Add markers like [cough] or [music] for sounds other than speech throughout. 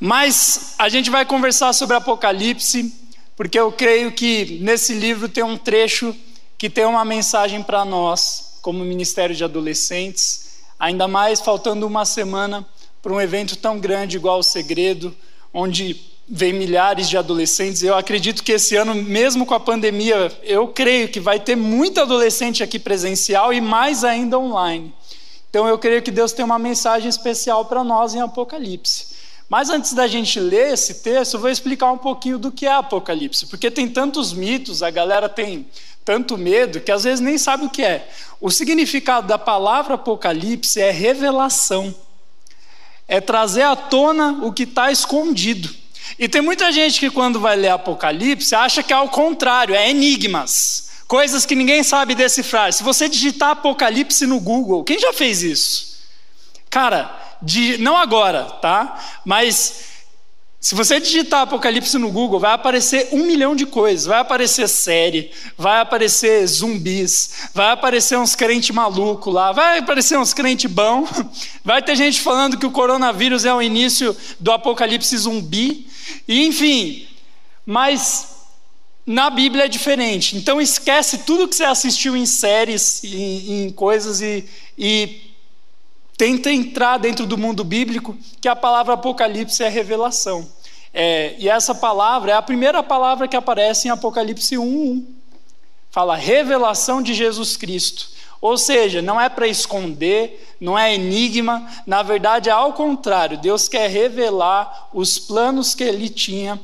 Mas a gente vai conversar sobre Apocalipse, porque eu creio que nesse livro tem um trecho que tem uma mensagem para nós, como Ministério de Adolescentes, ainda mais faltando uma semana para um evento tão grande igual o Segredo, onde vem milhares de adolescentes. Eu acredito que esse ano, mesmo com a pandemia, eu creio que vai ter muito adolescente aqui presencial e mais ainda online. Então eu creio que Deus tem uma mensagem especial para nós em Apocalipse. Mas antes da gente ler esse texto, eu vou explicar um pouquinho do que é Apocalipse, porque tem tantos mitos, a galera tem tanto medo que às vezes nem sabe o que é. O significado da palavra Apocalipse é revelação, é trazer à tona o que está escondido. E tem muita gente que, quando vai ler Apocalipse, acha que é ao contrário, é enigmas, coisas que ninguém sabe decifrar. Se você digitar Apocalipse no Google, quem já fez isso? Cara, de, não agora, tá? Mas se você digitar Apocalipse no Google, vai aparecer um milhão de coisas. Vai aparecer série, vai aparecer zumbis, vai aparecer uns crentes malucos lá, vai aparecer uns crentes bons. [laughs] Vai ter gente falando que o coronavírus é o início do apocalipse zumbi. E, enfim, mas na Bíblia é diferente. Então esquece tudo que você assistiu em séries, em, em coisas e, e tenta entrar dentro do mundo bíblico, que a palavra Apocalipse é revelação. É, e essa palavra é a primeira palavra que aparece em Apocalipse 1:1. Fala revelação de Jesus Cristo. Ou seja, não é para esconder, não é enigma, na verdade é ao contrário, Deus quer revelar os planos que ele tinha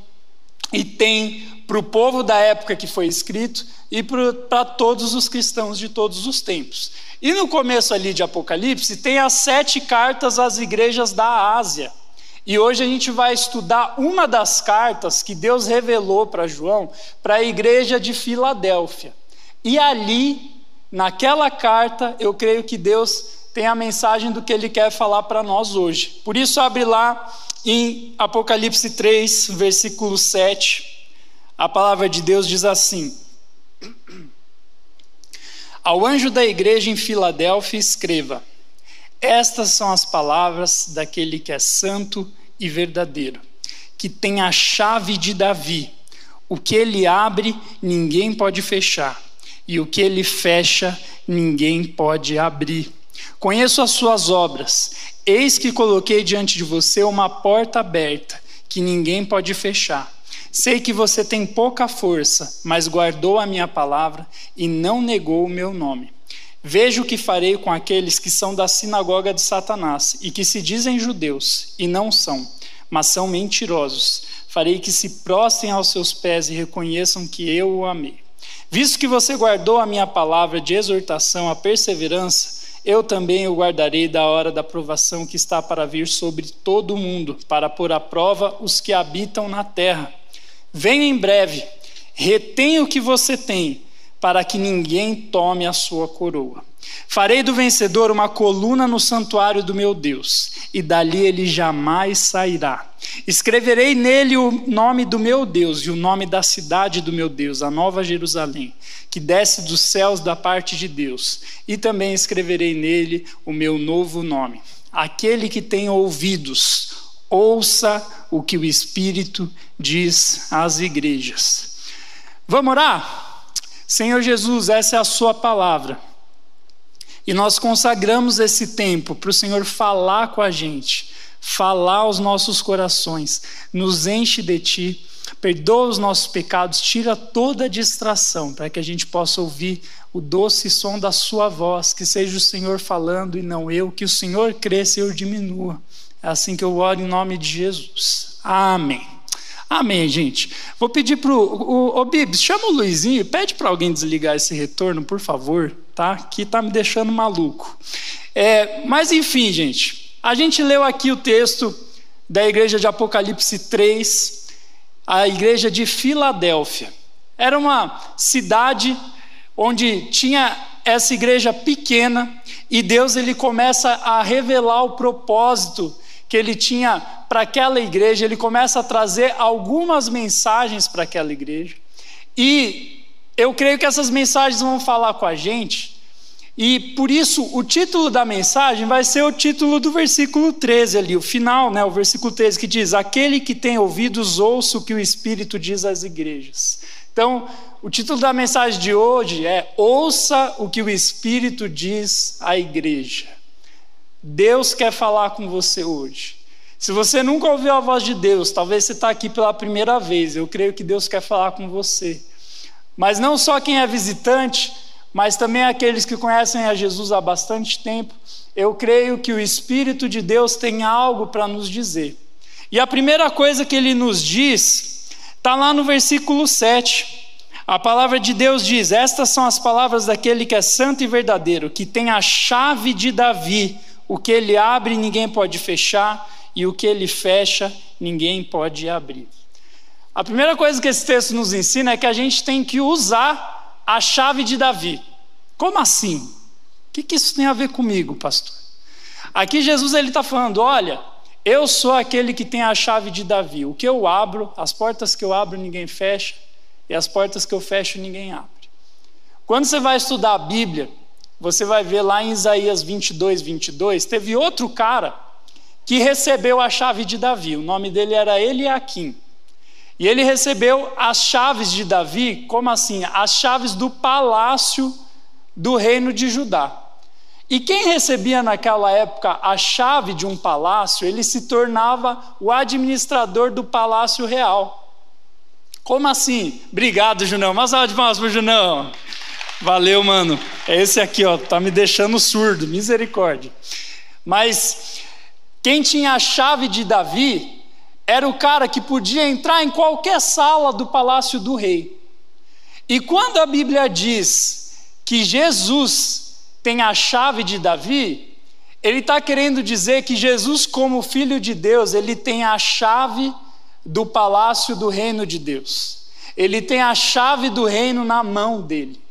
e tem para o povo da época que foi escrito e para todos os cristãos de todos os tempos. E no começo ali de Apocalipse tem as sete cartas às igrejas da Ásia. E hoje a gente vai estudar uma das cartas que Deus revelou para João para a igreja de Filadélfia. E ali, naquela carta, eu creio que Deus tem a mensagem do que ele quer falar para nós hoje. Por isso, abre lá em Apocalipse 3, versículo 7. A palavra de Deus diz assim: ao anjo da igreja em Filadélfia, escreva: Estas são as palavras daquele que é santo e verdadeiro, que tem a chave de Davi. O que ele abre, ninguém pode fechar, e o que ele fecha, ninguém pode abrir. Conheço as suas obras. Eis que coloquei diante de você uma porta aberta, que ninguém pode fechar. Sei que você tem pouca força, mas guardou a minha palavra e não negou o meu nome. Veja o que farei com aqueles que são da sinagoga de Satanás e que se dizem judeus e não são, mas são mentirosos. Farei que se prostem aos seus pés e reconheçam que eu o amei. Visto que você guardou a minha palavra de exortação à perseverança, eu também o guardarei da hora da provação que está para vir sobre todo o mundo, para pôr à prova os que habitam na terra. Venha em breve, retenha o que você tem, para que ninguém tome a sua coroa. Farei do vencedor uma coluna no santuário do meu Deus, e dali ele jamais sairá. Escreverei nele o nome do meu Deus e o nome da cidade do meu Deus, a Nova Jerusalém, que desce dos céus da parte de Deus, e também escreverei nele o meu novo nome. Aquele que tem ouvidos, ouça o que o Espírito diz às igrejas. Vamos orar? Senhor Jesus, essa é a Sua palavra. E nós consagramos esse tempo para o Senhor falar com a gente, falar aos nossos corações, nos enche de Ti, perdoa os nossos pecados, tira toda a distração, para que a gente possa ouvir o doce som da Sua voz, que seja o Senhor falando e não eu, que o Senhor cresça e eu diminua. É assim que eu oro em nome de Jesus. Amém. Amém, gente. Vou pedir para o Bibs, chama o Luizinho pede para alguém desligar esse retorno, por favor, tá? Que está me deixando maluco. É, mas enfim, gente, a gente leu aqui o texto da igreja de Apocalipse 3, a igreja de Filadélfia. Era uma cidade onde tinha essa igreja pequena e Deus ele começa a revelar o propósito que ele tinha para aquela igreja, ele começa a trazer algumas mensagens para aquela igreja. E eu creio que essas mensagens vão falar com a gente E por isso o título da mensagem vai ser o título do versículo 13 ali, o final, né, o versículo 13 que diz: "Aquele que tem ouvidos ouça o que o Espírito diz às igrejas". Então, o título da mensagem de hoje é Ouça o que o Espírito diz à igreja. Deus quer falar com você hoje. Se você nunca ouviu a voz de Deus, talvez você está aqui pela primeira vez, eu creio que Deus quer falar com você. Mas não só quem é visitante, mas também aqueles que conhecem a Jesus há bastante tempo, eu creio que o Espírito de Deus tem algo para nos dizer. E a primeira coisa que ele nos diz está lá no versículo 7. A palavra de Deus diz: Estas são as palavras daquele que é santo e verdadeiro, que tem a chave de Davi. O que ele abre, ninguém pode fechar, e o que ele fecha, ninguém pode abrir. A primeira coisa que esse texto nos ensina é que a gente tem que usar a chave de Davi. Como assim? O que, que isso tem a ver comigo, pastor? Aqui Jesus ele está falando: olha, eu sou aquele que tem a chave de Davi. O que eu abro, as portas que eu abro, ninguém fecha, e as portas que eu fecho, ninguém abre. Quando você vai estudar a Bíblia, você vai ver lá em Isaías 22, 22, teve outro cara que recebeu a chave de Davi. O nome dele era Eliakim. E ele recebeu as chaves de Davi, como assim? As chaves do palácio do reino de Judá. E quem recebia naquela época a chave de um palácio, ele se tornava o administrador do palácio real. Como assim? Obrigado, Junão. Mas salva de palmas pro Junão. Valeu, mano. É esse aqui, ó, tá me deixando surdo, misericórdia. Mas quem tinha a chave de Davi era o cara que podia entrar em qualquer sala do palácio do rei. E quando a Bíblia diz que Jesus tem a chave de Davi, ele está querendo dizer que Jesus, como filho de Deus, ele tem a chave do palácio do reino de Deus. Ele tem a chave do reino na mão dele.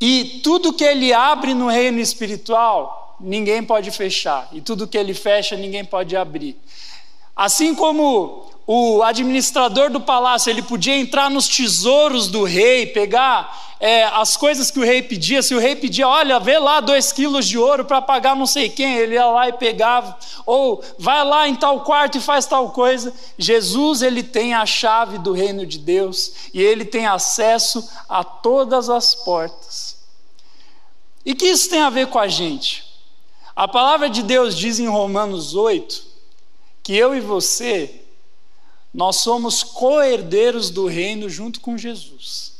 E tudo que ele abre no reino espiritual, ninguém pode fechar. E tudo que ele fecha, ninguém pode abrir. Assim como o administrador do palácio ele podia entrar nos tesouros do rei, pegar é, as coisas que o rei pedia. Se o rei pedia, olha, vê lá dois quilos de ouro para pagar não sei quem, ele ia lá e pegava. Ou vai lá em tal quarto e faz tal coisa. Jesus ele tem a chave do reino de Deus e ele tem acesso a todas as portas. E que isso tem a ver com a gente? A palavra de Deus diz em Romanos 8 que eu e você, nós somos co-herdeiros do reino junto com Jesus.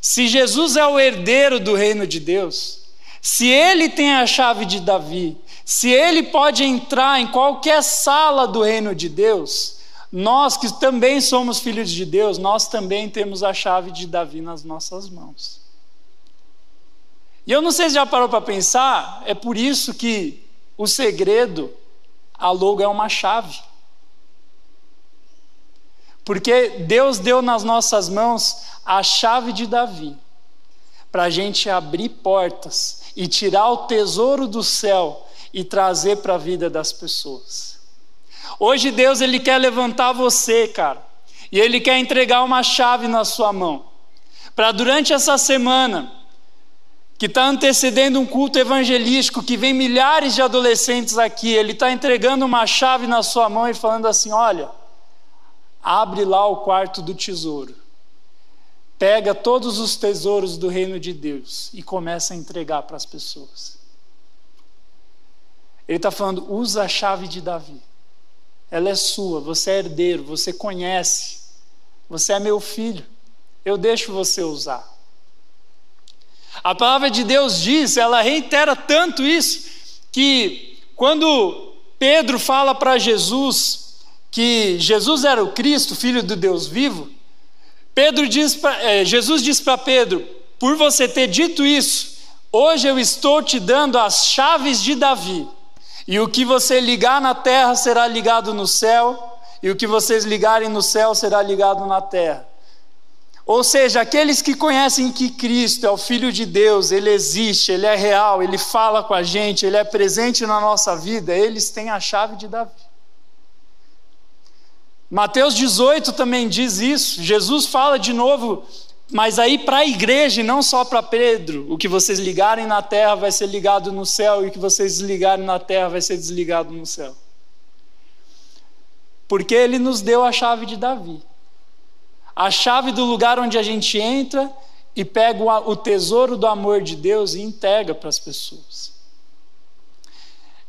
Se Jesus é o herdeiro do reino de Deus, se ele tem a chave de Davi, se ele pode entrar em qualquer sala do reino de Deus, nós que também somos filhos de Deus, nós também temos a chave de Davi nas nossas mãos. E eu não sei se já parou para pensar, é por isso que o segredo a logo é uma chave. Porque Deus deu nas nossas mãos a chave de Davi, para a gente abrir portas e tirar o tesouro do céu e trazer para a vida das pessoas. Hoje Deus ele quer levantar você, cara, e ele quer entregar uma chave na sua mão, para durante essa semana que está antecedendo um culto evangelístico, que vem milhares de adolescentes aqui, ele está entregando uma chave na sua mão e falando assim: olha, abre lá o quarto do tesouro, pega todos os tesouros do reino de Deus e começa a entregar para as pessoas. Ele está falando: usa a chave de Davi, ela é sua, você é herdeiro, você conhece, você é meu filho, eu deixo você usar. A palavra de Deus diz, ela reitera tanto isso, que quando Pedro fala para Jesus que Jesus era o Cristo, filho do Deus vivo, Pedro diz pra, é, Jesus diz para Pedro: por você ter dito isso, hoje eu estou te dando as chaves de Davi, e o que você ligar na terra será ligado no céu, e o que vocês ligarem no céu será ligado na terra. Ou seja, aqueles que conhecem que Cristo é o Filho de Deus, Ele existe, Ele é real, Ele fala com a gente, Ele é presente na nossa vida, eles têm a chave de Davi. Mateus 18 também diz isso. Jesus fala de novo Mas aí para a igreja, e não só para Pedro, o que vocês ligarem na terra vai ser ligado no céu, e o que vocês desligarem na terra vai ser desligado no céu. Porque ele nos deu a chave de Davi. A chave do lugar onde a gente entra e pega o tesouro do amor de Deus e entrega para as pessoas.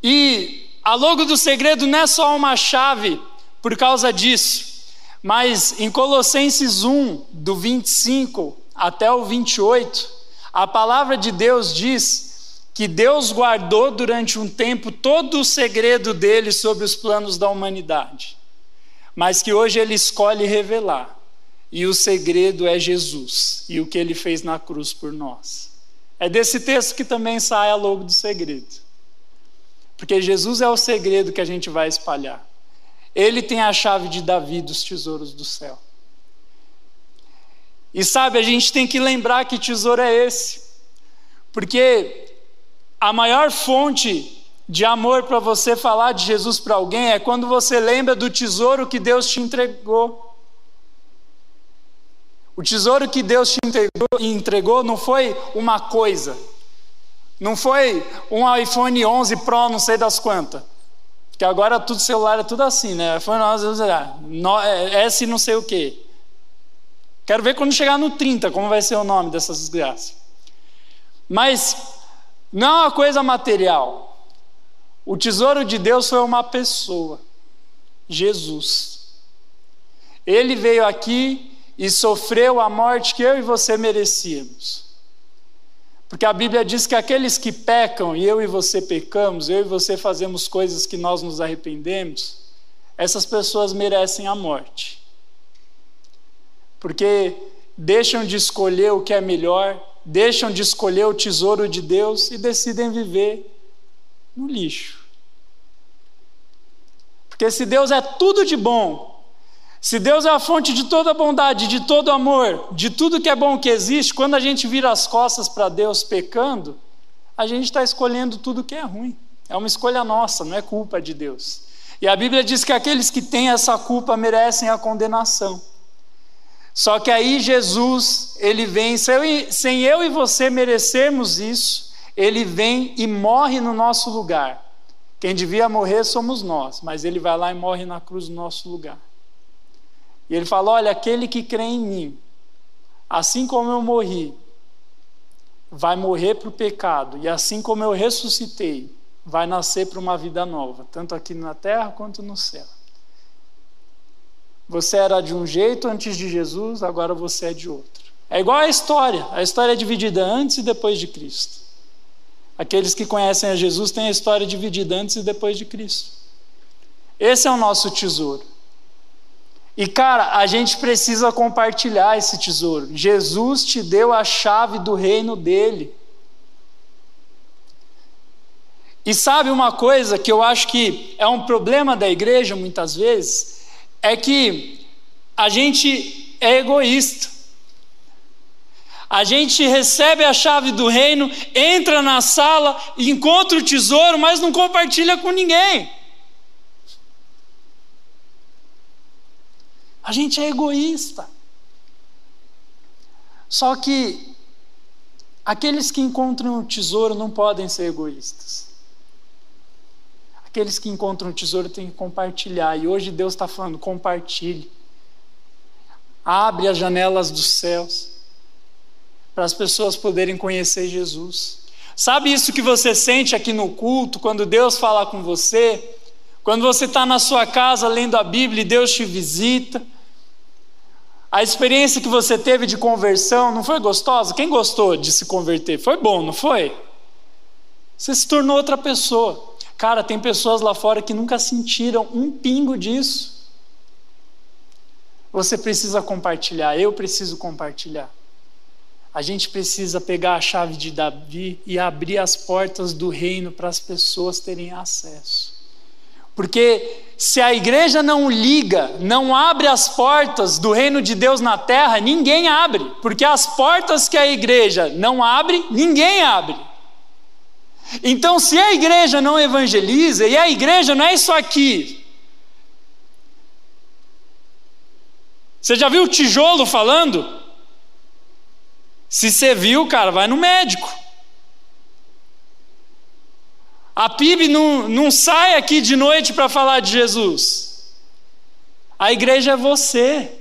E a logo do segredo não é só uma chave por causa disso. Mas em Colossenses 1, do 25 até o 28, a palavra de Deus diz que Deus guardou durante um tempo todo o segredo dele sobre os planos da humanidade, mas que hoje ele escolhe revelar. E o segredo é Jesus e o que ele fez na cruz por nós. É desse texto que também sai a logo do segredo. Porque Jesus é o segredo que a gente vai espalhar. Ele tem a chave de Davi dos tesouros do céu. E sabe, a gente tem que lembrar que tesouro é esse. Porque a maior fonte de amor para você falar de Jesus para alguém é quando você lembra do tesouro que Deus te entregou. O tesouro que Deus te entregou, entregou não foi uma coisa, não foi um iPhone 11 Pro, não sei das quantas. Que agora tudo celular é tudo assim, né? Foi nós, é, S não sei o quê. Quero ver quando chegar no 30, como vai ser o nome dessas desgraças. Mas não é uma coisa material. O tesouro de Deus foi uma pessoa, Jesus. Ele veio aqui e sofreu a morte que eu e você merecíamos. Porque a Bíblia diz que aqueles que pecam, e eu e você pecamos, eu e você fazemos coisas que nós nos arrependemos, essas pessoas merecem a morte. Porque deixam de escolher o que é melhor, deixam de escolher o tesouro de Deus e decidem viver no lixo. Porque se Deus é tudo de bom, se Deus é a fonte de toda bondade, de todo amor, de tudo que é bom que existe, quando a gente vira as costas para Deus pecando, a gente está escolhendo tudo que é ruim. É uma escolha nossa, não é culpa de Deus. E a Bíblia diz que aqueles que têm essa culpa merecem a condenação. Só que aí Jesus, ele vem, sem eu e você merecermos isso, ele vem e morre no nosso lugar. Quem devia morrer somos nós, mas ele vai lá e morre na cruz no nosso lugar. E ele fala: Olha, aquele que crê em mim, assim como eu morri, vai morrer para o pecado, e assim como eu ressuscitei, vai nascer para uma vida nova, tanto aqui na terra quanto no céu. Você era de um jeito antes de Jesus, agora você é de outro. É igual a história, a história é dividida antes e depois de Cristo. Aqueles que conhecem a Jesus têm a história dividida antes e depois de Cristo. Esse é o nosso tesouro. E cara, a gente precisa compartilhar esse tesouro. Jesus te deu a chave do reino dele. E sabe uma coisa que eu acho que é um problema da igreja muitas vezes? É que a gente é egoísta. A gente recebe a chave do reino, entra na sala, encontra o tesouro, mas não compartilha com ninguém. A gente é egoísta. Só que aqueles que encontram o tesouro não podem ser egoístas. Aqueles que encontram o tesouro têm que compartilhar. E hoje Deus está falando: compartilhe. Abre as janelas dos céus para as pessoas poderem conhecer Jesus. Sabe isso que você sente aqui no culto, quando Deus fala com você? Quando você está na sua casa lendo a Bíblia e Deus te visita? A experiência que você teve de conversão não foi gostosa? Quem gostou de se converter? Foi bom, não foi? Você se tornou outra pessoa. Cara, tem pessoas lá fora que nunca sentiram um pingo disso. Você precisa compartilhar, eu preciso compartilhar. A gente precisa pegar a chave de Davi e abrir as portas do reino para as pessoas terem acesso. Porque se a igreja não liga, não abre as portas do reino de Deus na terra, ninguém abre. Porque as portas que a igreja não abre, ninguém abre. Então, se a igreja não evangeliza, e a igreja não é isso aqui. Você já viu o tijolo falando? Se você viu, cara, vai no médico. A PIB não, não sai aqui de noite para falar de Jesus. A igreja é você.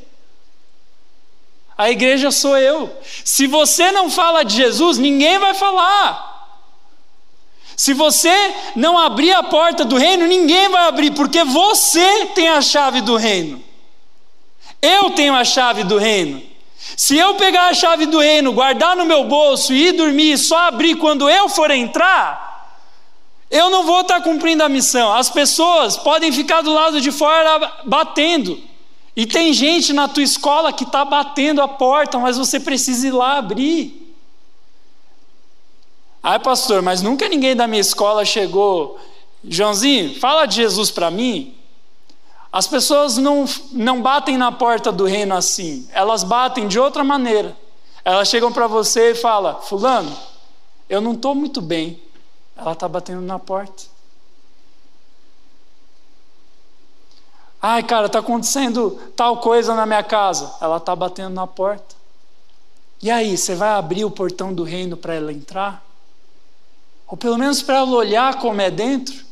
A igreja sou eu. Se você não fala de Jesus, ninguém vai falar. Se você não abrir a porta do reino, ninguém vai abrir, porque você tem a chave do reino. Eu tenho a chave do reino. Se eu pegar a chave do reino, guardar no meu bolso e ir dormir e só abrir quando eu for entrar, eu não vou estar cumprindo a missão. As pessoas podem ficar do lado de fora batendo. E tem gente na tua escola que está batendo a porta, mas você precisa ir lá abrir. Ai, pastor, mas nunca ninguém da minha escola chegou. Joãozinho, fala de Jesus para mim. As pessoas não, não batem na porta do reino assim, elas batem de outra maneira. Elas chegam para você e falam: Fulano, eu não estou muito bem. Ela está batendo na porta. Ai, cara, está acontecendo tal coisa na minha casa. Ela está batendo na porta. E aí, você vai abrir o portão do reino para ela entrar? Ou pelo menos para ela olhar como é dentro.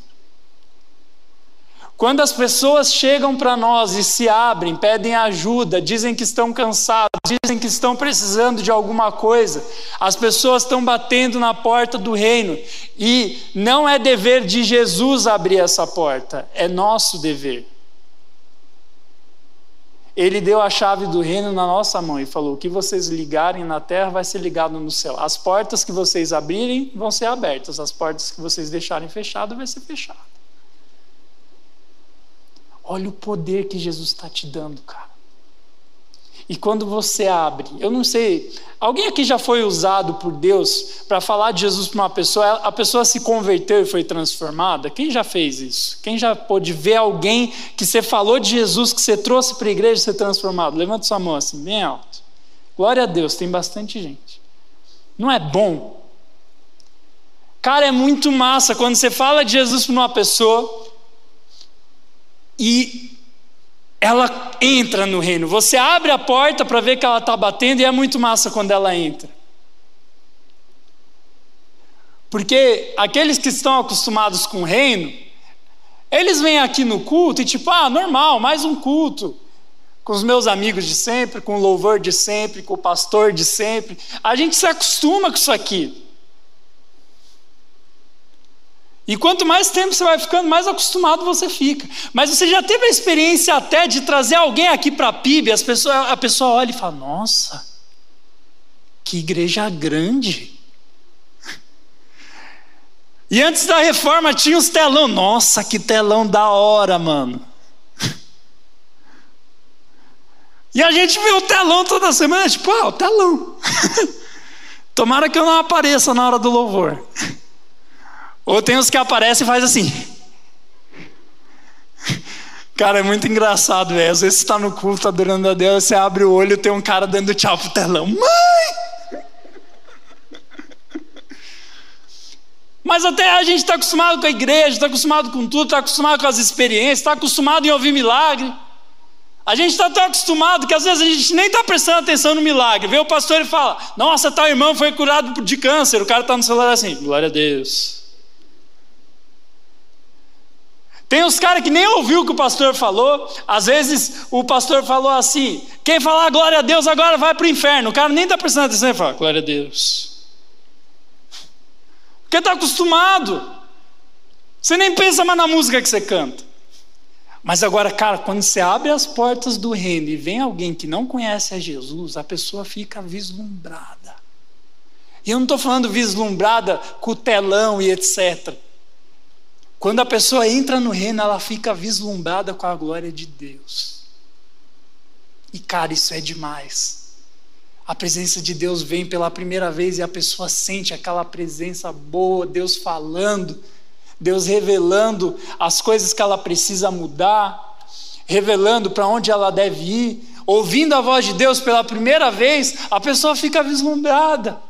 Quando as pessoas chegam para nós e se abrem, pedem ajuda, dizem que estão cansados, dizem que estão precisando de alguma coisa, as pessoas estão batendo na porta do reino. E não é dever de Jesus abrir essa porta, é nosso dever. Ele deu a chave do reino na nossa mão e falou: O que vocês ligarem na terra vai ser ligado no céu. As portas que vocês abrirem vão ser abertas, as portas que vocês deixarem fechadas vai ser fechada. Olha o poder que Jesus está te dando, cara. E quando você abre, eu não sei, alguém aqui já foi usado por Deus para falar de Jesus para uma pessoa, a pessoa se converteu e foi transformada? Quem já fez isso? Quem já pôde ver alguém que você falou de Jesus, que você trouxe para a igreja e ser transformado? Levanta sua mão assim, bem alto. Glória a Deus, tem bastante gente. Não é bom? Cara, é muito massa quando você fala de Jesus para uma pessoa e ela entra no reino. Você abre a porta para ver que ela está batendo e é muito massa quando ela entra. Porque aqueles que estão acostumados com o reino, eles vêm aqui no culto e tipo, ah, normal, mais um culto. Com os meus amigos de sempre, com o louvor de sempre, com o pastor de sempre. A gente se acostuma com isso aqui. E quanto mais tempo você vai ficando, mais acostumado você fica. Mas você já teve a experiência até de trazer alguém aqui para a PIB, as pessoas, a pessoa olha e fala: Nossa, que igreja grande. E antes da reforma tinha os telão. Nossa, que telão da hora, mano. E a gente vê o telão toda semana, tipo, ah, o telão. [laughs] Tomara que eu não apareça na hora do louvor. Ou tem os que aparecem e faz assim. Cara, é muito engraçado, velho. Às vezes você está no culto adorando a Deus, você abre o olho e tem um cara dando tchau pro telão. Mãe! Mas até a gente está acostumado com a igreja, está acostumado com tudo, está acostumado com as experiências, está acostumado em ouvir milagre. A gente está tão acostumado que às vezes a gente nem está prestando atenção no milagre. Vê o pastor e fala: Nossa, tal irmão foi curado de câncer. O cara está no celular assim: Glória a Deus. Tem os caras que nem ouviu o que o pastor falou. Às vezes o pastor falou assim: quem falar glória a Deus agora vai para o inferno. O cara nem está prestando atenção e fala: glória a Deus. Porque está acostumado. Você nem pensa mais na música que você canta. Mas agora, cara, quando você abre as portas do reino e vem alguém que não conhece a Jesus, a pessoa fica vislumbrada. E eu não estou falando vislumbrada com telão e etc. Quando a pessoa entra no reino, ela fica vislumbrada com a glória de Deus. E cara, isso é demais. A presença de Deus vem pela primeira vez e a pessoa sente aquela presença boa, Deus falando, Deus revelando as coisas que ela precisa mudar, revelando para onde ela deve ir, ouvindo a voz de Deus pela primeira vez, a pessoa fica vislumbrada.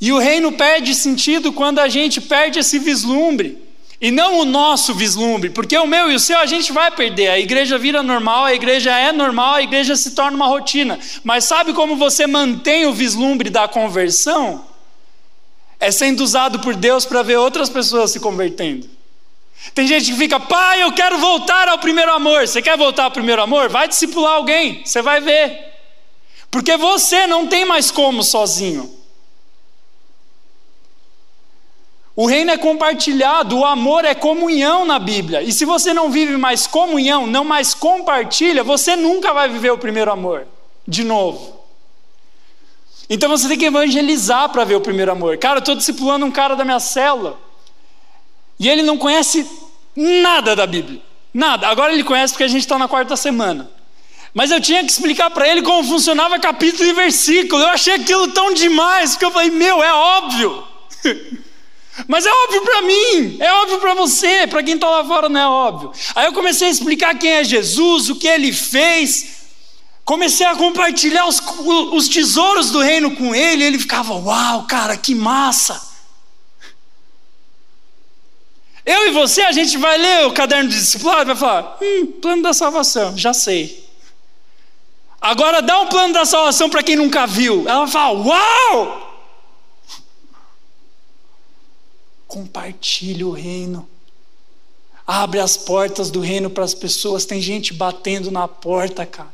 E o reino perde sentido quando a gente perde esse vislumbre. E não o nosso vislumbre, porque o meu e o seu a gente vai perder. A igreja vira normal, a igreja é normal, a igreja se torna uma rotina. Mas sabe como você mantém o vislumbre da conversão? É sendo usado por Deus para ver outras pessoas se convertendo. Tem gente que fica, pai, eu quero voltar ao primeiro amor. Você quer voltar ao primeiro amor? Vai discipular alguém, você vai ver. Porque você não tem mais como sozinho. O reino é compartilhado, o amor é comunhão na Bíblia. E se você não vive mais comunhão, não mais compartilha, você nunca vai viver o primeiro amor de novo. Então você tem que evangelizar para ver o primeiro amor. Cara, eu estou discipulando um cara da minha célula. E ele não conhece nada da Bíblia. Nada. Agora ele conhece porque a gente está na quarta semana. Mas eu tinha que explicar para ele como funcionava capítulo e versículo. Eu achei aquilo tão demais, porque eu falei, meu, é óbvio. [laughs] Mas é óbvio para mim, é óbvio para você, para quem está lá fora não é óbvio. Aí eu comecei a explicar quem é Jesus, o que ele fez, comecei a compartilhar os, os tesouros do reino com ele, e ele ficava, uau, cara, que massa. Eu e você, a gente vai ler o caderno de discipulado e vai falar: hum, plano da salvação, já sei. Agora dá um plano da salvação para quem nunca viu. Ela vai falar: uau! Compartilhe o reino. Abre as portas do reino para as pessoas. Tem gente batendo na porta, cara.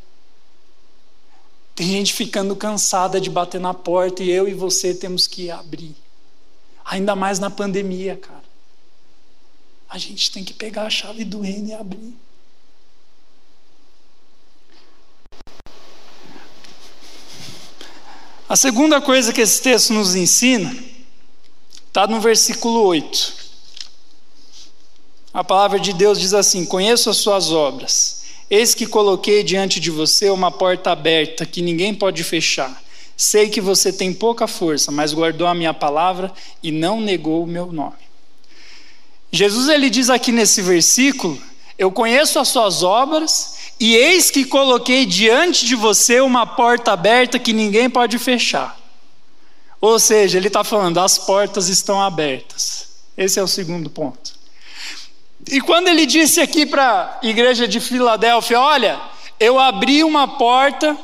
Tem gente ficando cansada de bater na porta e eu e você temos que abrir. Ainda mais na pandemia, cara. A gente tem que pegar a chave do reino e abrir. A segunda coisa que esse texto nos ensina Está no versículo 8. A palavra de Deus diz assim: Conheço as suas obras. Eis que coloquei diante de você uma porta aberta que ninguém pode fechar. Sei que você tem pouca força, mas guardou a minha palavra e não negou o meu nome. Jesus ele diz aqui nesse versículo: Eu conheço as suas obras e eis que coloquei diante de você uma porta aberta que ninguém pode fechar. Ou seja, ele está falando, as portas estão abertas. Esse é o segundo ponto. E quando ele disse aqui para a igreja de Filadélfia: Olha, eu abri uma porta,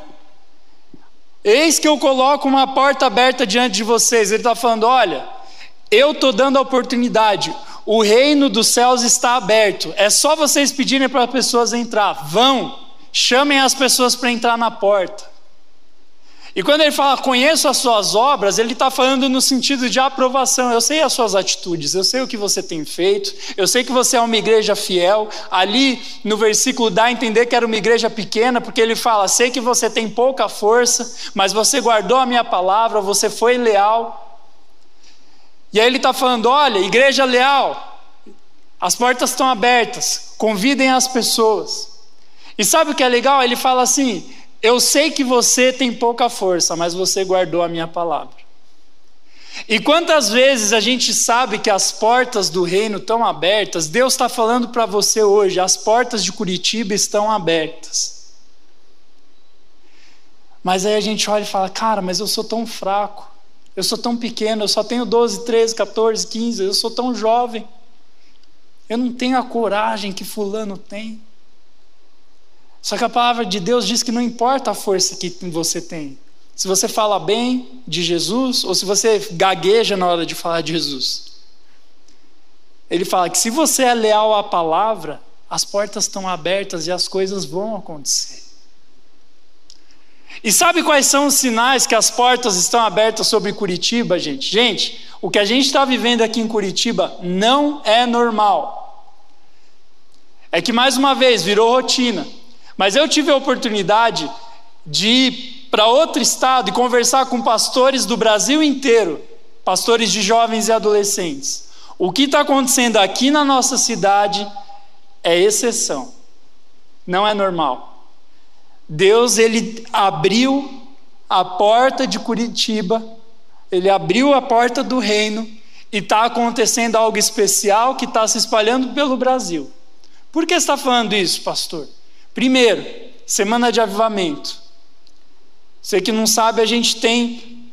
eis que eu coloco uma porta aberta diante de vocês. Ele está falando: Olha, eu estou dando a oportunidade, o reino dos céus está aberto, é só vocês pedirem para as pessoas entrar. Vão, chamem as pessoas para entrar na porta. E quando ele fala conheço as suas obras, ele está falando no sentido de aprovação. Eu sei as suas atitudes, eu sei o que você tem feito, eu sei que você é uma igreja fiel. Ali no versículo dá a entender que era uma igreja pequena, porque ele fala: sei que você tem pouca força, mas você guardou a minha palavra, você foi leal. E aí ele está falando: olha, igreja leal, as portas estão abertas, convidem as pessoas. E sabe o que é legal? Ele fala assim eu sei que você tem pouca força, mas você guardou a minha palavra. E quantas vezes a gente sabe que as portas do reino estão abertas, Deus está falando para você hoje, as portas de Curitiba estão abertas. Mas aí a gente olha e fala, cara, mas eu sou tão fraco, eu sou tão pequeno, eu só tenho 12, 13, 14, 15, eu sou tão jovem, eu não tenho a coragem que Fulano tem. Só que a palavra de Deus diz que não importa a força que você tem. Se você fala bem de Jesus ou se você gagueja na hora de falar de Jesus. Ele fala que se você é leal à palavra, as portas estão abertas e as coisas vão acontecer. E sabe quais são os sinais que as portas estão abertas sobre Curitiba, gente? Gente, o que a gente está vivendo aqui em Curitiba não é normal. É que, mais uma vez, virou rotina. Mas eu tive a oportunidade de ir para outro estado e conversar com pastores do Brasil inteiro, pastores de jovens e adolescentes. O que está acontecendo aqui na nossa cidade é exceção, não é normal. Deus ele abriu a porta de Curitiba, ele abriu a porta do reino e está acontecendo algo especial que está se espalhando pelo Brasil. Por que está falando isso, pastor? Primeiro, semana de avivamento. Você que não sabe, a gente tem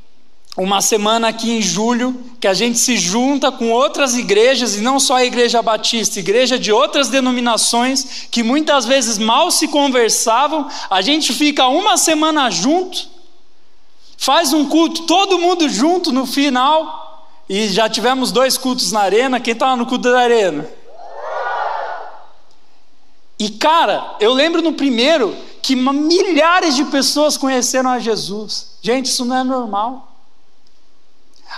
uma semana aqui em julho, que a gente se junta com outras igrejas, e não só a Igreja Batista, igreja de outras denominações, que muitas vezes mal se conversavam, a gente fica uma semana junto, faz um culto, todo mundo junto no final, e já tivemos dois cultos na arena, quem estava no culto da arena? E cara, eu lembro no primeiro que milhares de pessoas conheceram a Jesus. Gente, isso não é normal.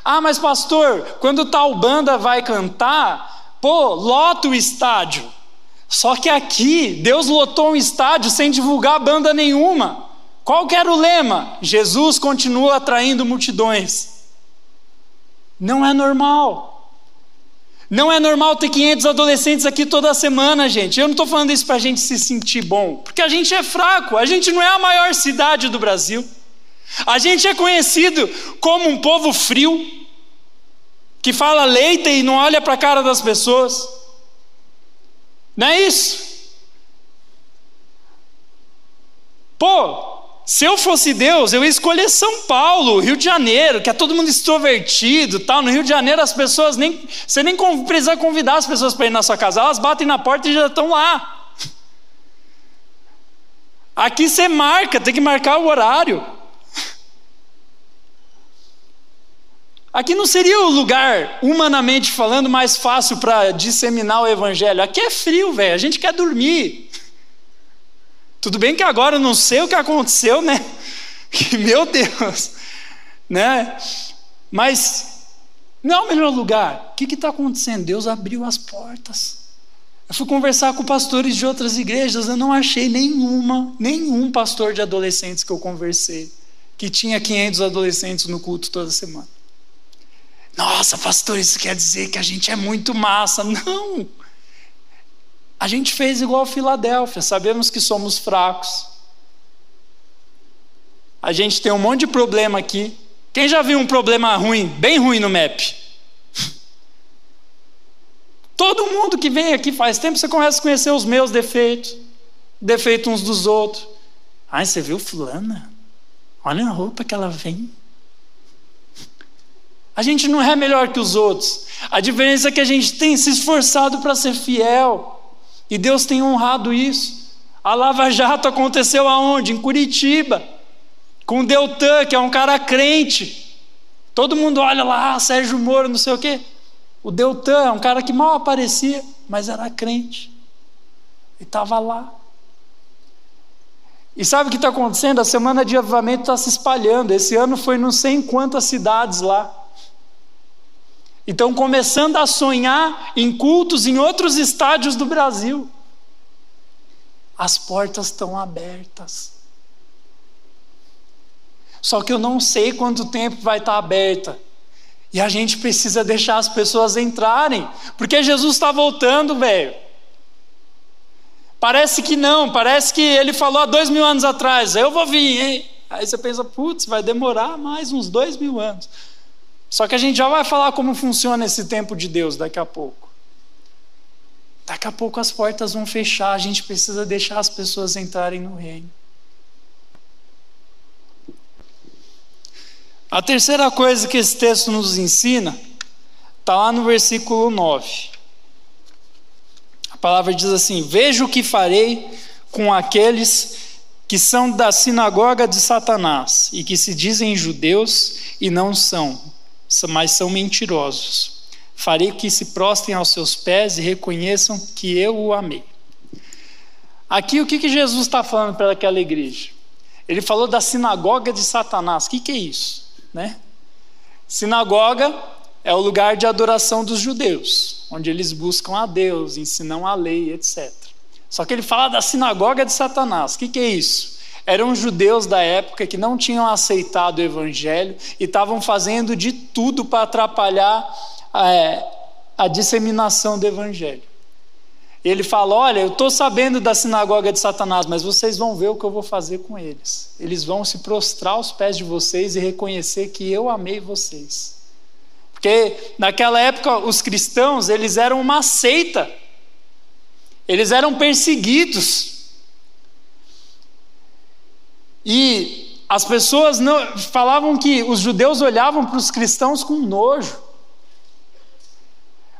Ah, mas pastor, quando tal banda vai cantar, pô, lota o estádio. Só que aqui, Deus lotou um estádio sem divulgar banda nenhuma. Qual que era o lema? Jesus continua atraindo multidões. Não é normal. Não é normal ter 500 adolescentes aqui toda semana, gente. Eu não estou falando isso para a gente se sentir bom, porque a gente é fraco, a gente não é a maior cidade do Brasil. A gente é conhecido como um povo frio, que fala leite e não olha para a cara das pessoas. Não é isso? Pô, se eu fosse Deus, eu ia escolher São Paulo, Rio de Janeiro, que é todo mundo extrovertido, tal. No Rio de Janeiro as pessoas nem você nem precisa convidar as pessoas para ir na sua casa, elas batem na porta e já estão lá. Aqui você marca, tem que marcar o horário. Aqui não seria o lugar, humanamente falando, mais fácil para disseminar o evangelho. Aqui é frio, velho. A gente quer dormir. Tudo bem que agora eu não sei o que aconteceu, né? [laughs] Meu Deus, né? Mas não é o melhor lugar. O que está acontecendo? Deus abriu as portas. Eu fui conversar com pastores de outras igrejas, eu não achei nenhuma, nenhum pastor de adolescentes que eu conversei que tinha 500 adolescentes no culto toda semana. Nossa, pastor, isso quer dizer que a gente é muito massa. Não! A gente fez igual a Filadélfia, sabemos que somos fracos. A gente tem um monte de problema aqui. Quem já viu um problema ruim, bem ruim no MAP? [laughs] Todo mundo que vem aqui faz tempo, você começa a conhecer os meus defeitos, defeitos uns dos outros. Ai, você viu fulana? Olha a roupa que ela vem. [laughs] A gente não é melhor que os outros. A diferença é que a gente tem se esforçado para ser fiel. E Deus tem honrado isso. A Lava Jato aconteceu aonde? Em Curitiba. Com o Deltan, que é um cara crente. Todo mundo olha lá, ah, Sérgio Moro, não sei o quê. O Deltan é um cara que mal aparecia, mas era crente. E estava lá. E sabe o que está acontecendo? A semana de avivamento está se espalhando. Esse ano foi não sei em quantas cidades lá. Então, começando a sonhar em cultos em outros estádios do Brasil. As portas estão abertas. Só que eu não sei quanto tempo vai estar aberta. E a gente precisa deixar as pessoas entrarem, porque Jesus está voltando, velho. Parece que não, parece que ele falou há dois mil anos atrás, eu vou vir, hein? Aí você pensa, putz, vai demorar mais uns dois mil anos. Só que a gente já vai falar como funciona esse tempo de Deus daqui a pouco. Daqui a pouco as portas vão fechar, a gente precisa deixar as pessoas entrarem no reino. A terceira coisa que esse texto nos ensina está lá no versículo 9. A palavra diz assim: Veja o que farei com aqueles que são da sinagoga de Satanás e que se dizem judeus e não são, mas são mentirosos. Farei que se prostrem aos seus pés e reconheçam que eu o amei. Aqui o que, que Jesus está falando para aquela igreja? Ele falou da sinagoga de Satanás. O que, que é isso? Né? Sinagoga é o lugar de adoração dos judeus, onde eles buscam a Deus, ensinam a lei, etc. Só que ele fala da sinagoga de Satanás. O que, que é isso? Eram judeus da época que não tinham aceitado o evangelho e estavam fazendo de tudo para atrapalhar é, a disseminação do evangelho. Ele fala: Olha, eu estou sabendo da sinagoga de Satanás, mas vocês vão ver o que eu vou fazer com eles. Eles vão se prostrar aos pés de vocês e reconhecer que eu amei vocês. Porque naquela época os cristãos, eles eram uma seita. Eles eram perseguidos. E As pessoas não, falavam que os judeus olhavam para os cristãos com nojo.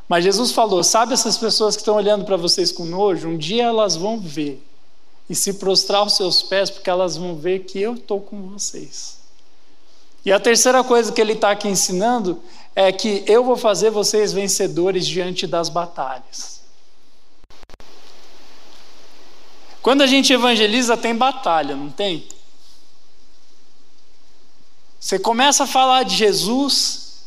Mas Jesus falou: sabe essas pessoas que estão olhando para vocês com nojo? Um dia elas vão ver e se prostrar aos seus pés, porque elas vão ver que eu estou com vocês. E a terceira coisa que ele está aqui ensinando é que eu vou fazer vocês vencedores diante das batalhas. Quando a gente evangeliza, tem batalha, não tem? Você começa a falar de Jesus,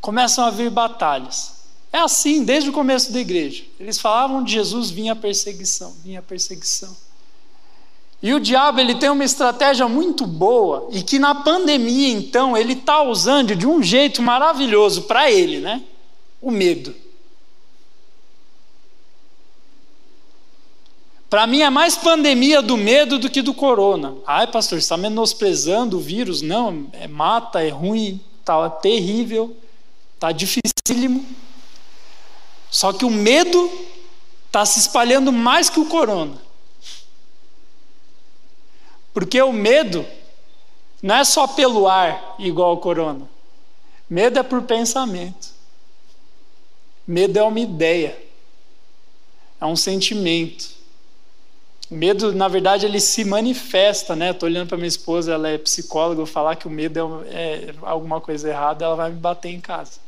começam a vir batalhas. É assim desde o começo da igreja. Eles falavam de Jesus, vinha a perseguição, vinha a perseguição. E o diabo ele tem uma estratégia muito boa e que na pandemia então ele está usando de um jeito maravilhoso para ele, né? O medo. Para mim é mais pandemia do medo do que do corona. Ai, pastor, está menosprezando o vírus? Não, é mata, é ruim, tá terrível, tá dificílimo. Só que o medo está se espalhando mais que o corona. Porque o medo não é só pelo ar, igual ao corona. Medo é por pensamento. Medo é uma ideia. É um sentimento. Medo, na verdade, ele se manifesta, né? Estou olhando para minha esposa, ela é psicóloga, eu falar que o medo é, é alguma coisa errada, ela vai me bater em casa.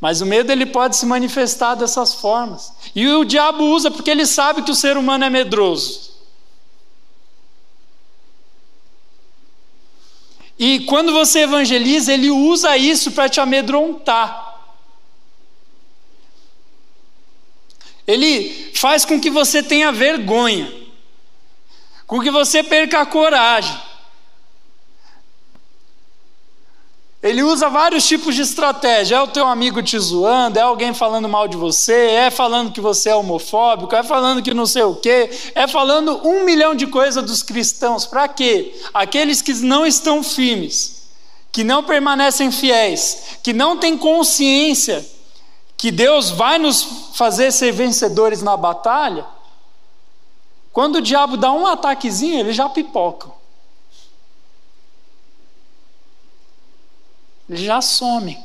Mas o medo ele pode se manifestar dessas formas. E o diabo usa porque ele sabe que o ser humano é medroso. E quando você evangeliza, ele usa isso para te amedrontar. Ele faz com que você tenha vergonha, com que você perca a coragem. Ele usa vários tipos de estratégia. É o teu amigo te zoando, é alguém falando mal de você, é falando que você é homofóbico, é falando que não sei o quê, é falando um milhão de coisas dos cristãos. Para quê? Aqueles que não estão firmes, que não permanecem fiéis, que não têm consciência que Deus vai nos fazer ser vencedores na batalha. Quando o diabo dá um ataquezinho, eles já pipocam. Eles já somem.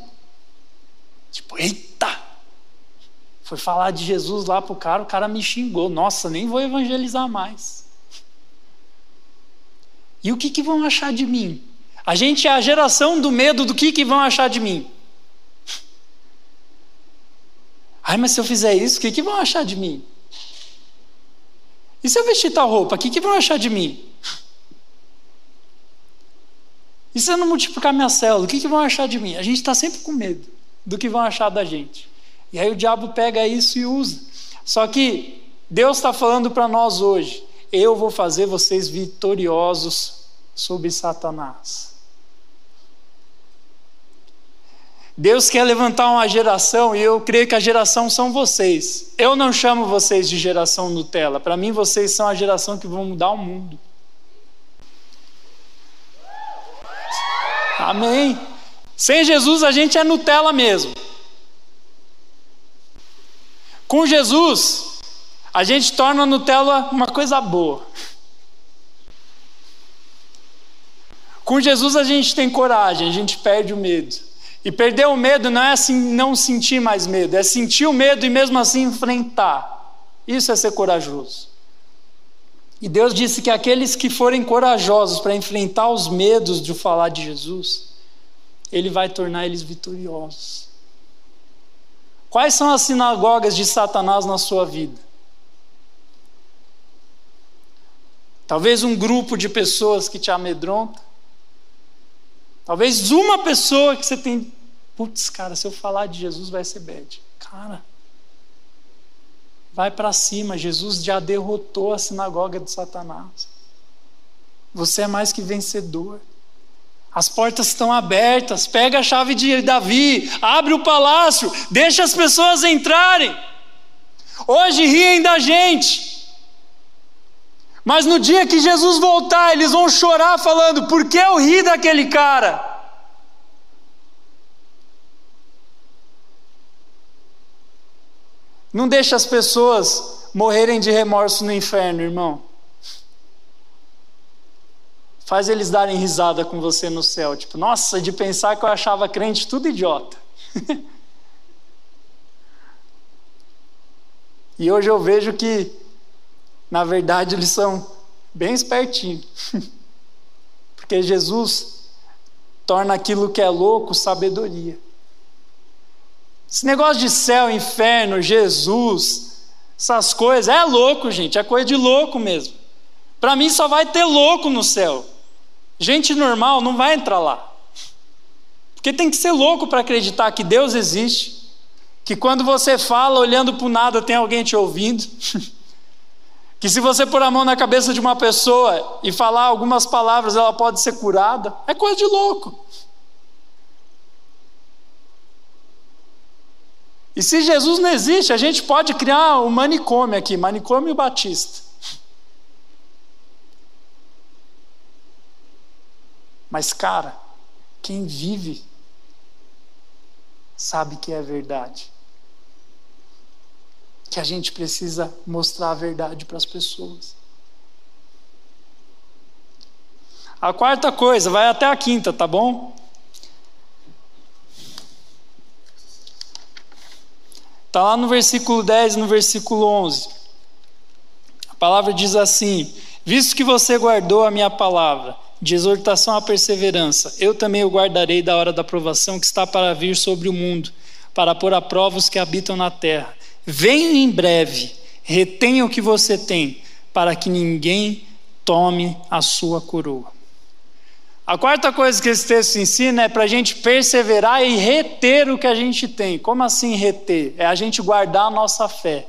Tipo, eita! Foi falar de Jesus lá pro cara, o cara me xingou. Nossa, nem vou evangelizar mais. E o que, que vão achar de mim? A gente é a geração do medo do que, que vão achar de mim. Ai, mas se eu fizer isso, o que, que vão achar de mim? E se eu vestir tal roupa, o que, que vão achar de mim? E se eu não multiplicar minha célula, o que, que vão achar de mim? A gente está sempre com medo do que vão achar da gente. E aí o diabo pega isso e usa. Só que Deus está falando para nós hoje: eu vou fazer vocês vitoriosos sobre Satanás. Deus quer levantar uma geração e eu creio que a geração são vocês. Eu não chamo vocês de geração Nutella. Para mim, vocês são a geração que vão mudar o mundo. Amém. Sem Jesus a gente é Nutella mesmo. Com Jesus, a gente torna a Nutella uma coisa boa. Com Jesus a gente tem coragem, a gente perde o medo. E perder o medo não é assim não sentir mais medo, é sentir o medo e mesmo assim enfrentar. Isso é ser corajoso. E Deus disse que aqueles que forem corajosos para enfrentar os medos de falar de Jesus, Ele vai tornar eles vitoriosos. Quais são as sinagogas de Satanás na sua vida? Talvez um grupo de pessoas que te amedronta. Talvez uma pessoa que você tem. Putz, cara, se eu falar de Jesus vai ser bad. Cara, Vai para cima, Jesus já derrotou a sinagoga de Satanás. Você é mais que vencedor. As portas estão abertas. Pega a chave de Davi, abre o palácio, deixa as pessoas entrarem. Hoje riem da gente. Mas no dia que Jesus voltar, eles vão chorar falando: por que eu ri daquele cara? Não deixe as pessoas morrerem de remorso no inferno, irmão. faz eles darem risada com você no céu. Tipo, nossa, de pensar que eu achava crente tudo idiota. [laughs] e hoje eu vejo que, na verdade, eles são bem espertinhos. [laughs] Porque Jesus torna aquilo que é louco sabedoria. Esse negócio de céu, inferno, Jesus, essas coisas, é louco, gente, é coisa de louco mesmo. Para mim só vai ter louco no céu. Gente normal não vai entrar lá. Porque tem que ser louco para acreditar que Deus existe, que quando você fala olhando para o nada tem alguém te ouvindo, [laughs] que se você pôr a mão na cabeça de uma pessoa e falar algumas palavras ela pode ser curada. É coisa de louco. E se Jesus não existe, a gente pode criar um manicômio aqui, manicômio batista. Mas, cara, quem vive sabe que é verdade. Que a gente precisa mostrar a verdade para as pessoas. A quarta coisa, vai até a quinta, tá bom? Está lá no versículo 10 e no versículo 11. A palavra diz assim: Visto que você guardou a minha palavra, de exortação à perseverança, eu também o guardarei da hora da provação que está para vir sobre o mundo, para pôr a prova os que habitam na terra. Venho em breve, retenha o que você tem, para que ninguém tome a sua coroa. A quarta coisa que esse texto ensina é para a gente perseverar e reter o que a gente tem. Como assim reter? É a gente guardar a nossa fé,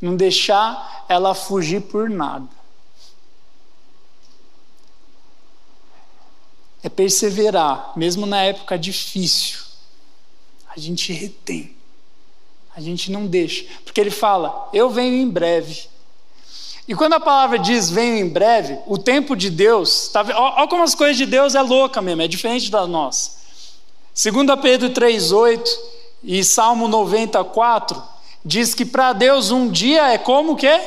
não deixar ela fugir por nada. É perseverar, mesmo na época difícil. A gente retém, a gente não deixa, porque ele fala: Eu venho em breve. E quando a palavra diz venho em breve, o tempo de Deus, tá, olha como as coisas de Deus é louca mesmo, é diferente da nossa. 2 Pedro 3,8 e Salmo 94 diz que para Deus um dia é como que?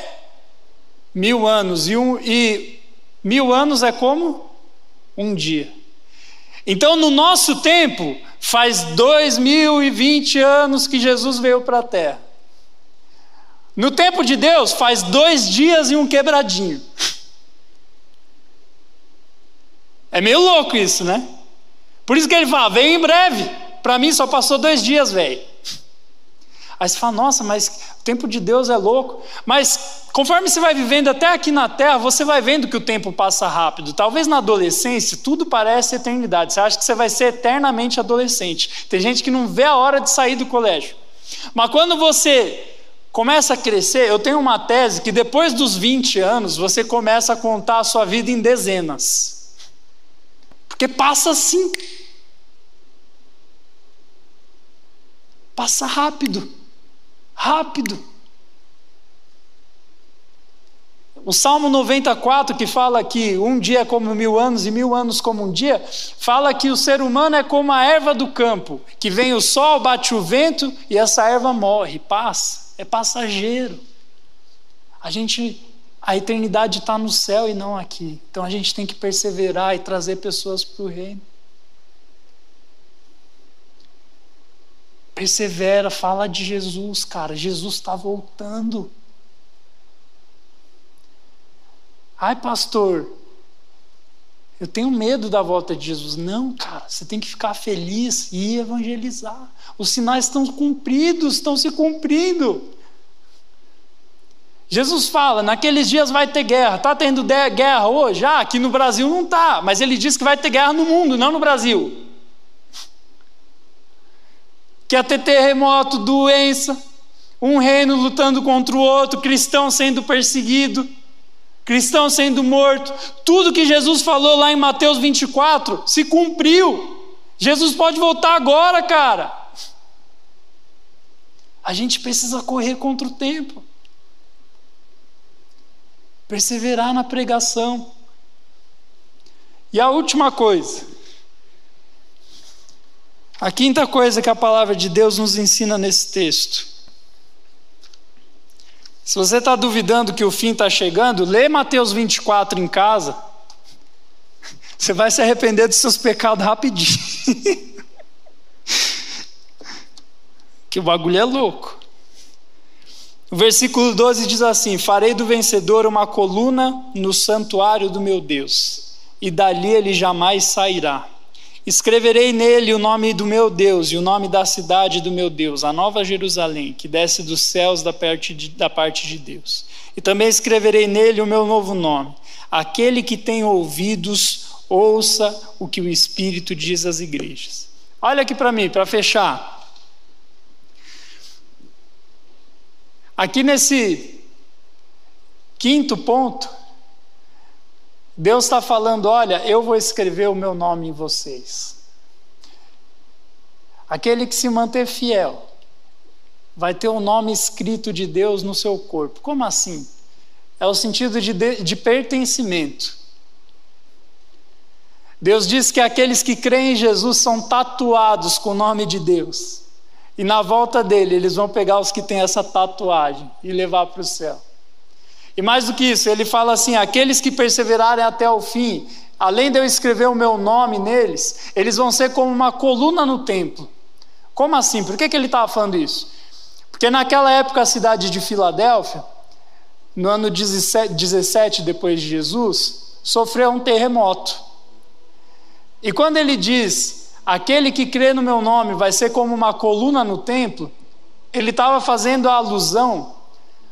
Mil anos. E, um, e mil anos é como? Um dia. Então, no nosso tempo, faz dois mil e vinte anos que Jesus veio para a terra. No tempo de Deus, faz dois dias e um quebradinho. É meio louco isso, né? Por isso que ele fala, vem em breve. Para mim só passou dois dias, velho. Aí você fala, nossa, mas o tempo de Deus é louco. Mas conforme você vai vivendo até aqui na terra, você vai vendo que o tempo passa rápido. Talvez na adolescência tudo parece eternidade. Você acha que você vai ser eternamente adolescente. Tem gente que não vê a hora de sair do colégio. Mas quando você começa a crescer, eu tenho uma tese que depois dos 20 anos você começa a contar a sua vida em dezenas. Porque passa assim. Passa rápido. Rápido. O Salmo 94, que fala que um dia é como mil anos e mil anos como um dia, fala que o ser humano é como a erva do campo, que vem o sol, bate o vento e essa erva morre, passa é passageiro. A gente, a eternidade está no céu e não aqui. Então a gente tem que perseverar e trazer pessoas para o reino. Persevera, fala de Jesus, cara. Jesus está voltando. Ai, pastor, eu tenho medo da volta de Jesus. Não, cara, você tem que ficar feliz e evangelizar. Os sinais estão cumpridos, estão se cumprindo. Jesus fala: naqueles dias vai ter guerra. Está tendo guerra hoje? Ah, aqui no Brasil não está, mas ele diz que vai ter guerra no mundo, não no Brasil. Que ia ter terremoto, doença, um reino lutando contra o outro, cristão sendo perseguido, cristão sendo morto. Tudo que Jesus falou lá em Mateus 24 se cumpriu. Jesus pode voltar agora, cara. A gente precisa correr contra o tempo. Perseverar na pregação. E a última coisa. A quinta coisa que a palavra de Deus nos ensina nesse texto. Se você está duvidando que o fim está chegando, lê Mateus 24 em casa. [laughs] Você vai se arrepender dos seus pecados rapidinho. [laughs] que o bagulho é louco. O versículo 12 diz assim: Farei do vencedor uma coluna no santuário do meu Deus, e dali ele jamais sairá. Escreverei nele o nome do meu Deus e o nome da cidade do meu Deus, a nova Jerusalém, que desce dos céus da parte de, da parte de Deus. E também escreverei nele o meu novo nome. Aquele que tem ouvidos, ouça o que o Espírito diz às igrejas. Olha aqui para mim, para fechar. Aqui nesse quinto ponto, Deus está falando: olha, eu vou escrever o meu nome em vocês. Aquele que se manter fiel vai ter o nome escrito de Deus no seu corpo. Como assim? É o sentido de, de, de pertencimento. Deus diz que aqueles que creem em Jesus são tatuados com o nome de Deus. E na volta dele, eles vão pegar os que têm essa tatuagem e levar para o céu. E mais do que isso, ele fala assim: aqueles que perseverarem até o fim, além de eu escrever o meu nome neles, eles vão ser como uma coluna no templo. Como assim? Por que, que ele estava falando isso? Porque naquela época a cidade de Filadélfia, no ano 17, 17 depois de Jesus, sofreu um terremoto. E quando ele diz, aquele que crê no meu nome vai ser como uma coluna no templo, ele estava fazendo a alusão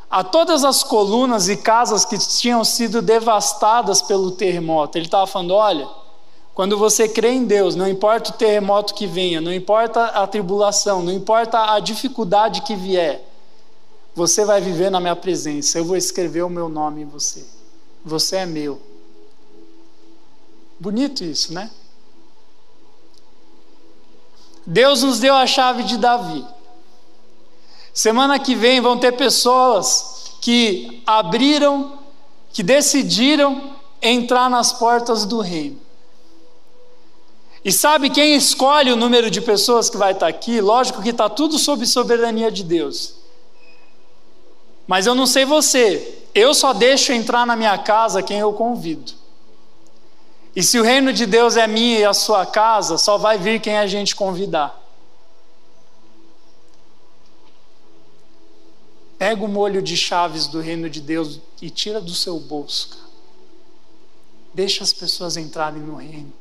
a todas as colunas e casas que tinham sido devastadas pelo terremoto. Ele estava falando: olha, quando você crê em Deus, não importa o terremoto que venha, não importa a tribulação, não importa a dificuldade que vier, você vai viver na minha presença. Eu vou escrever o meu nome em você. Você é meu. Bonito isso, né? Deus nos deu a chave de Davi. Semana que vem vão ter pessoas que abriram, que decidiram entrar nas portas do reino. E sabe quem escolhe o número de pessoas que vai estar aqui? Lógico que está tudo sob soberania de Deus. Mas eu não sei você, eu só deixo entrar na minha casa quem eu convido. E se o reino de Deus é minha e a sua casa, só vai vir quem a gente convidar. Pega o molho de chaves do reino de Deus e tira do seu bolso. Cara. Deixa as pessoas entrarem no reino.